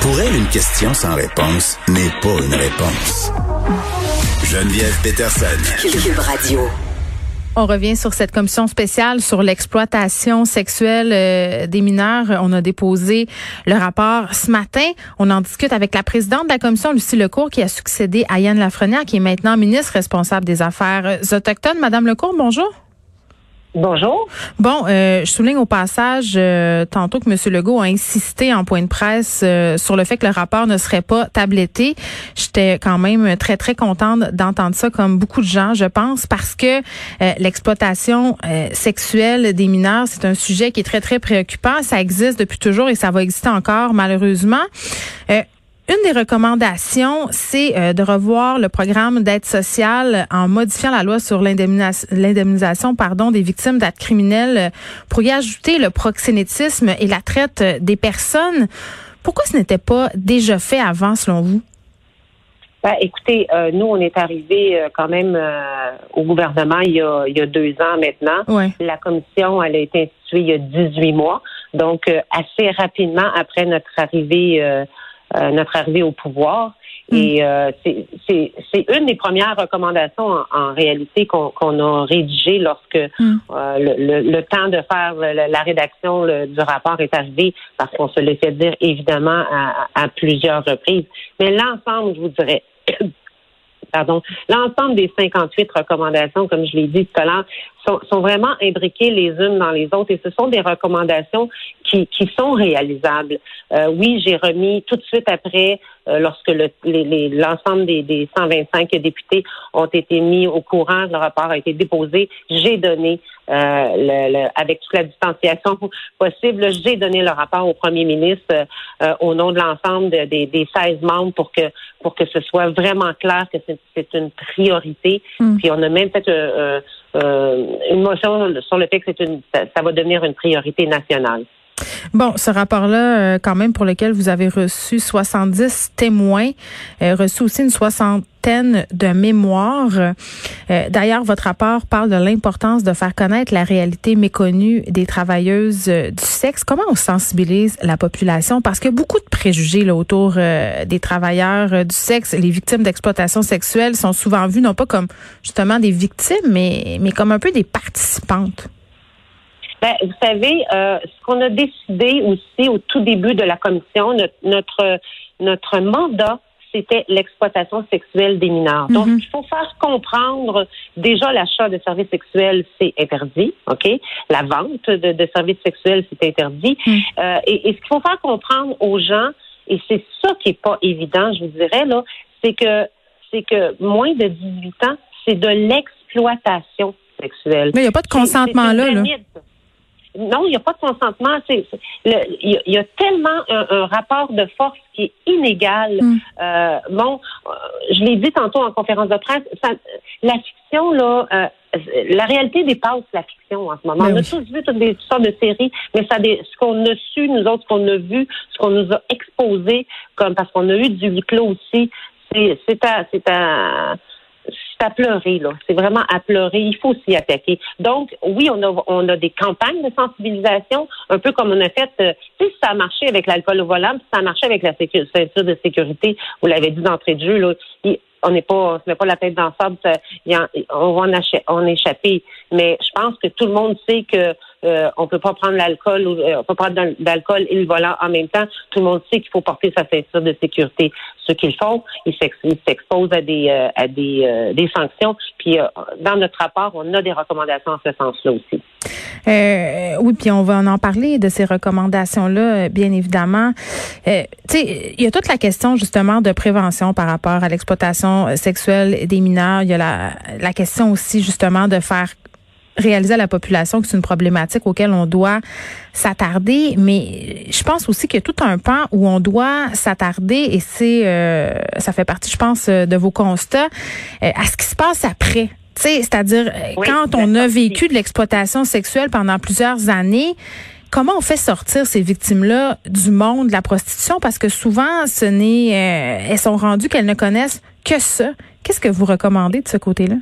Pour elle, une question sans réponse n'est pas une réponse. Geneviève Peterson. Cube Radio. On revient sur cette commission spéciale sur l'exploitation sexuelle euh, des mineurs. On a déposé le rapport ce matin. On en discute avec la présidente de la commission, Lucie Lecourt, qui a succédé à Yann Lafrenière, qui est maintenant ministre responsable des Affaires autochtones. Madame Lecourt, bonjour. Bonjour. Bon, euh, je souligne au passage euh, tantôt que M. Legault a insisté en point de presse euh, sur le fait que le rapport ne serait pas tabletté. J'étais quand même très, très contente d'entendre ça, comme beaucoup de gens, je pense, parce que l'exploitation sexuelle des mineurs, c'est un sujet qui est très, très préoccupant. Ça existe depuis toujours et ça va exister encore, malheureusement. Une des recommandations, c'est euh, de revoir le programme d'aide sociale en modifiant la loi sur l'indemnisation pardon, des victimes d'actes criminels euh, pour y ajouter le proxénétisme et la traite des personnes. Pourquoi ce n'était pas déjà fait avant, selon vous? Ben, écoutez, euh, nous, on est arrivé quand même au gouvernement il y, a, il y a deux ans maintenant. La commission, elle a été instituée il y a 18 mois. Donc, assez rapidement après notre arrivée euh, notre arrivée au pouvoir. Hmm. Et euh, c'est une des premières recommandations en, réalité qu'on a rédigées lorsque hmm. euh, le, le, temps de faire la rédaction du rapport est arrivé, parce qu'on se l'est fait dire évidemment à, à plusieurs reprises. Mais l'ensemble, je vous dirais, pardon, l'ensemble des 58 recommandations, comme je l'ai dit tout à l'heure, sont, vraiment imbriquées les unes dans les autres et ce sont des recommandations qui, sont réalisables. Euh, oui, j'ai remis tout de suite après, euh, lorsque le, l'ensemble des, des 125 députés ont été mis au courant, le rapport a été déposé, j'ai donné, euh, le, avec toute la distanciation possible, j'ai donné le rapport au premier ministre euh, au nom de l'ensemble des, des 16 membres pour que pour que ce soit vraiment clair que c'est, une priorité. Mm. Puis on a même fait euh, une motion sur le fait que c'est une, ça va devenir une priorité nationale. Bon, ce rapport-là, euh, quand même, pour lequel vous avez reçu 70 témoins, euh, reçu aussi une soixantaine de mémoires. Euh, d'ailleurs, votre rapport parle de l'importance de faire connaître la réalité méconnue des travailleuses du sexe. Comment on sensibilise la population? Parce qu'il y a beaucoup de préjugés là, autour des travailleurs du sexe. Les victimes d'exploitation sexuelle sont souvent vues non pas comme justement des victimes, mais, mais comme un peu des participantes. Ben, vous savez, euh, ce qu'on a décidé aussi au tout début de la commission, notre notre, mandat, c'était l'exploitation sexuelle des mineurs. Donc, mhm. il faut faire comprendre déjà l'achat de services sexuels, c'est interdit, ok? La vente de, services sexuels, c'est interdit. Mhm. Euh, et, et, ce qu'il faut faire comprendre aux gens, et c'est ça qui est pas évident, je vous dirais là, c'est que c'est que moins de 18 ans, c'est de l'exploitation sexuelle. Mais il n'y a pas de consentement là. là. Non, il n'y a pas de consentement. Il y, a tellement un, rapport de force qui est inégal. Mm. Euh, bon, euh, je l'ai dit tantôt en conférence de presse, la fiction, là, euh, la réalité dépasse la fiction en ce moment. Ben on a tous vu toutes, des, sortes de séries, mais ça, des, ce qu'on a su, nous autres, ce qu'on a vu, ce qu'on nous a exposé, comme parce qu'on a eu du huis clos aussi, c'est, c'est à, c'est à c'est à pleurer, là. C'est vraiment à pleurer. Il faut s'y attaquer. Donc, oui, on a, on a des campagnes de sensibilisation, un peu comme on a fait, euh, ça a marché avec l'alcool au volant, puis ça a marché avec la ceinture de sécurité, vous l'avez dit d'entrée de jeu, là. on n'est pas, on met pas la tête dans sable, on va en échapper. Mais je pense que tout le monde sait que euh, on peut pas prendre l'alcool, euh, on peut prendre d'alcool et le volant en même temps. Tout le monde sait qu'il faut porter sa ceinture de sécurité. Ce qu'ils font, ils s'exposent à des euh, à des, euh, des sanctions. Puis dans notre rapport, on a des recommandations en ce sens-là aussi. oui, puis on va en parler de ces recommandations-là, bien évidemment. Euh, tu sais, il y a toute la question justement de prévention par rapport à l'exploitation sexuelle des mineurs. Il y a la, la question aussi justement de faire réaliser à la population que c'est une problématique auquel on doit s'attarder, mais je pense aussi qu'il y a tout un pan où on doit s'attarder et c'est euh, ça fait partie, je pense, de vos constats euh, à ce qui se passe après. C'est-à-dire, quand on a vécu de l'exploitation sexuelle pendant plusieurs années, comment on fait sortir ces victimes-là du monde de la prostitution? Parce que souvent, ce n'est, euh, elles sont rendues qu'elles ne connaissent que ça. Qu'est-ce que vous recommandez de ce côté-là?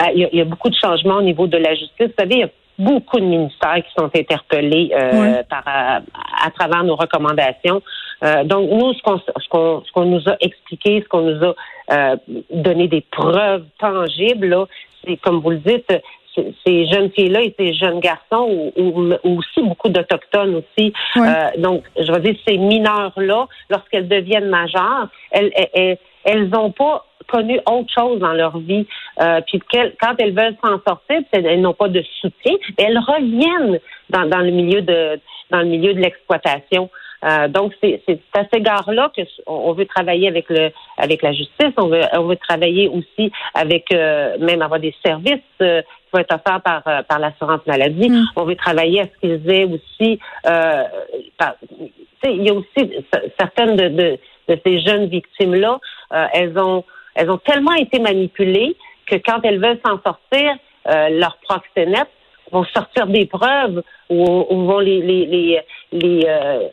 Ben, il, y a, beaucoup de changements au niveau de la justice. Vous savez, il y a beaucoup de ministères qui sont interpellés euh, par, à, travers nos recommandations. Euh, donc, nous, ce qu'on ce qu'on nous a expliqué, ce qu'on nous a euh, donné des preuves tangibles, là, c'est comme vous le dites, ces jeunes filles-là et ces jeunes garçons, ou, aussi beaucoup d'Autochtones aussi. donc, je veux dire, ces mineurs-là, lorsqu'elles deviennent majeures, elles, elles, elles n'ont pas connu autre chose dans leur vie. Euh, puis quand elles veulent s'en sortir, elles n'ont pas de soutien, elles reviennent dans, dans le milieu de dans le milieu de l'exploitation. Euh, donc c'est à cet égard-là que on veut travailler avec le avec la justice, on veut on veut travailler aussi avec euh, même avoir des services euh, qui vont être offerts par par l'assurance maladie. Mm. On veut travailler à ce qu'ils aient aussi par, il y a aussi certaines de, de, de ces jeunes victimes là, elles ont elles ont tellement été manipulées que quand elles veulent s'en sortir, euh, leurs proxénètes vont sortir des preuves ou, vont les les les les, euh,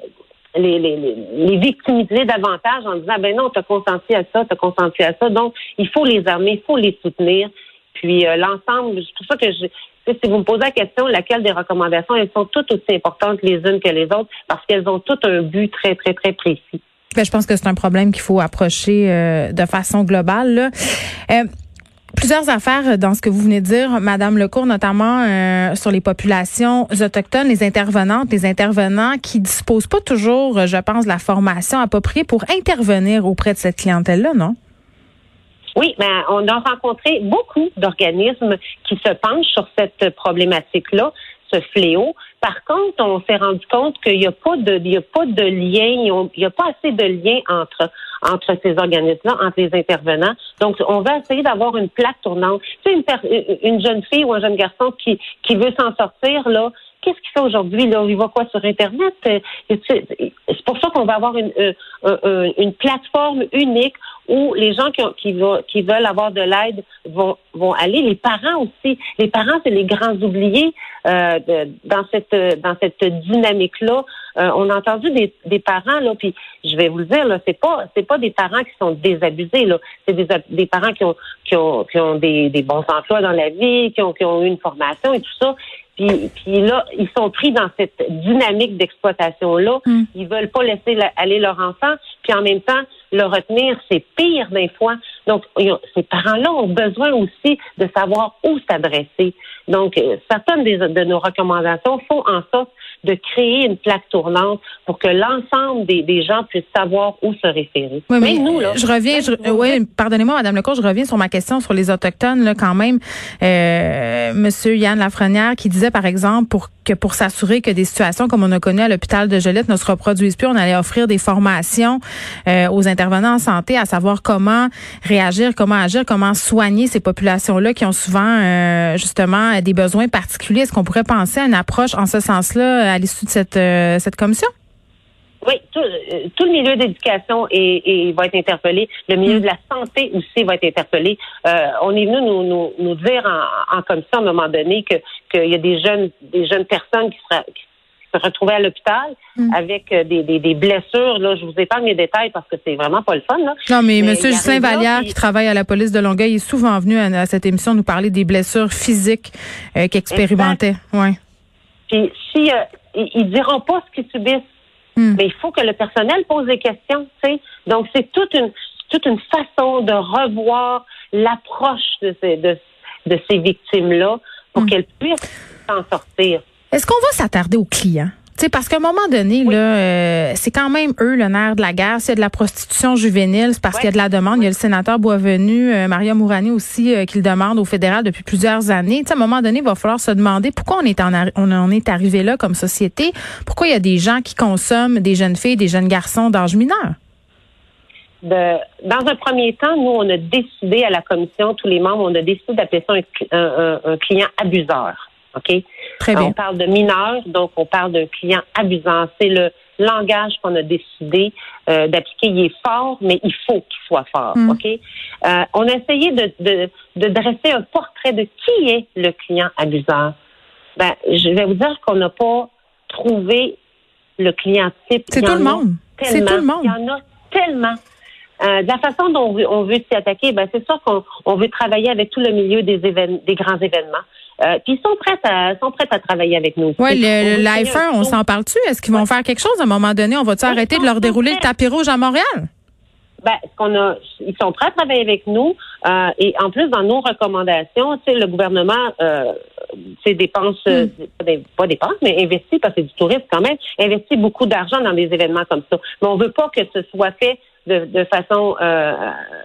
les, les, les, victimiser davantage en disant ben non, tu as consenti à ça, tu as consenti à ça. Donc, il faut les armer, il faut les soutenir. Puis euh, l'ensemble, c'est pour ça que je, si vous me posez la question, laquelle des recommandations, elles sont toutes aussi importantes les unes que les autres parce qu'elles ont toutes un but très, très, très précis. Ben, je pense que c'est un problème qu'il faut approcher euh, de façon globale. Euh, plusieurs affaires dans ce que vous venez de dire, Madame Lecourt, notamment euh, sur les populations autochtones, les intervenantes, les intervenants qui disposent pas toujours, je pense, de la formation appropriée pour intervenir auprès de cette clientèle-là, non? Oui, ben, on a rencontré beaucoup d'organismes qui se penchent sur cette problématique-là ce fléau. Par contre, on s'est rendu compte qu'il n'y a pas de, il y a pas de lien, il n'y a pas assez de lien entre entre ces organismes-là, entre les intervenants. Donc, on va essayer d'avoir une plaque tournante. Tu sais, une, une jeune fille ou un jeune garçon qui qui veut s'en sortir là, qu'est-ce qu'il fait aujourd'hui? Là, il voit quoi sur Internet? Euh, c'est pour ça qu'on va avoir une, euh, une plateforme unique où les gens qui, qui, qui veulent avoir de l'aide vont, vont aller. Les parents aussi. Les parents, c'est les grands oubliés euh, dans cette dans cette dynamique-là. on a entendu des, des parents là, puis je vais vous le dire là, c'est pas c'est pas des parents qui sont désabusés là, c'est des, des parents qui ont qui ont qui ont des, des bons emplois dans la vie, qui ont qui ont eu une formation et tout ça, puis, puis là, ils sont pris dans cette dynamique d'exploitation-là. Mm. Ils veulent pas laisser aller leur enfant. Puis en même temps, le retenir, c'est pire des fois. Donc, ces parents-là ont besoin aussi de savoir où s'adresser. Donc, euh, certaines de nos recommandations font en sorte de créer une plaque tournante pour que l'ensemble des, des, gens puissent savoir où se référer. Oui, mais, nous, là, je reviens, je, oui, pardonnez-moi, Madame Lecourt, je reviens sur ma question sur les autochtones, là, quand même. Euh, Monsieur Yann Lafrenière qui disait, par exemple, pour que pour s'assurer que des situations comme on a connu à l'hôpital de Joliette ne se reproduisent plus, on allait offrir des formations euh, aux intervenants en santé à savoir comment réagir, comment agir, comment soigner ces populations-là qui ont souvent euh, justement des besoins particuliers. Est-ce qu'on pourrait penser à une approche en ce sens-là à l'issue de cette, euh, cette commission? Oui, tout, le milieu d'éducation est, va être interpellé. Le milieu mm. de la santé aussi va être interpellé. on est venu nous, nous, nous dire en, en, commission à un moment donné que qu'il y a des jeunes des jeunes personnes qui, sera, qui se retrouvaient à l'hôpital mm. avec euh, des, des, des, blessures. Là, je vous épargne les détails parce que c'est vraiment pas le fun. Là. Non, mais, M. Justin Vallière, qui travaille à la police de Longueuil, est souvent venu à, cette émission nous parler des blessures physiques euh, qu'il expérimentait. Ouais. Puis si euh, ils diront pas ce qu'ils subissent, mm. mais il faut que le personnel pose des questions. sais. Donc c'est toute une toute une façon de revoir l'approche de ces de, de ces victimes là pour mm. qu'elles puissent s'en sortir. Est-ce qu'on va s'attarder aux clients? Sais, parce qu'à un moment donné, là, euh, c'est quand même eux le nerf de la guerre. S'il y a de la prostitution juvénile, c'est parce qu'il y a de la demande. Il y a le sénateur Boisvenu, euh, Maria Mourani aussi, euh, qui le demande au fédéral depuis plusieurs années. sais, à un moment donné, il va falloir se demander pourquoi on est en, on est arrivé là comme société. Pourquoi il y a des gens qui consomment des jeunes filles, des jeunes garçons d'âge mineur? de, dans un premier temps, nous, on a décidé à la commission, tous les membres, on a décidé d'appeler ça un, client abuseur. OK? Très bien. On parle de mineur, donc on parle d'un client abuseur. C'est le langage qu'on a décidé euh, d'appliquer. Il est fort, mais il faut qu'il soit fort. Hmm. OK? Euh, on a essayé de, de, de, dresser un portrait de qui est le client abuseur. Ben, je vais vous dire qu'on n'a pas trouvé le client type. C'est tout le monde. C'est tout le monde. Il y en a tellement. Euh, de la façon dont on veut, s'y attaquer, ben c'est sûr qu'on veut travailler avec tout le milieu des, des grands événements. Euh, puis ils sont prêts à sont prêts à travailler avec nous. Oui, le, l'iPhone, on s'en parle-tu? Est-ce qu'ils vont faire quelque chose à un moment donné? On va-tu arrêter de leur dérouler le tapis rouge à Montréal? Ben, ce qu'on a, ils sont prêts à travailler avec nous. Euh, et en plus, dans nos recommandations, tu sais, le gouvernement, euh, dépenses, hmm. euh, pas dépenses, mais investit, parce que c'est du tourisme quand même, investit beaucoup d'argent dans des événements comme ça. Mais on veut pas que ce soit fait de, de façon, euh,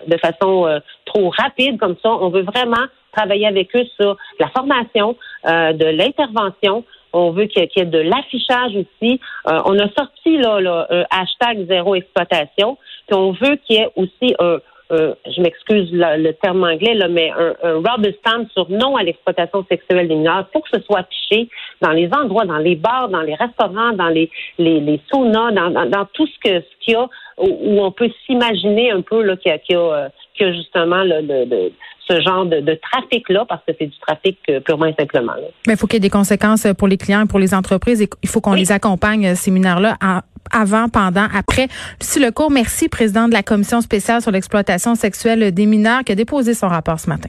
de façon trop rapide comme ça. On veut vraiment travailler avec eux sur la formation, euh, de l'intervention. On veut qu'il y ait de l'affichage aussi. Euh, on a sorti là, là un hashtag zéro exploitation. Puis on veut qu'il y ait aussi un, je m'excuse le, terme anglais, là, mais un, un rubber stamp sur non à l'exploitation sexuelle des mineurs. Faut que ce soit affiché dans les endroits, dans les bars, dans les restaurants, dans les, les, les saunas, dans, dans, tout ce que ce qu'il y a où, on peut s'imaginer un peu là, qu'il y a, qu'il y a, a justement le, le ce genre de, trafic-là, parce que c'est du trafic euh, purement et simplement. Mais il faut qu'il y ait des conséquences pour les clients, pour les entreprises. Et il faut qu'on les accompagne, euh, ces mineurs-là, avant, pendant, après. Lucie Lecourt, merci, président de la Commission spéciale sur l'exploitation sexuelle des mineurs, qui a déposé son rapport ce matin.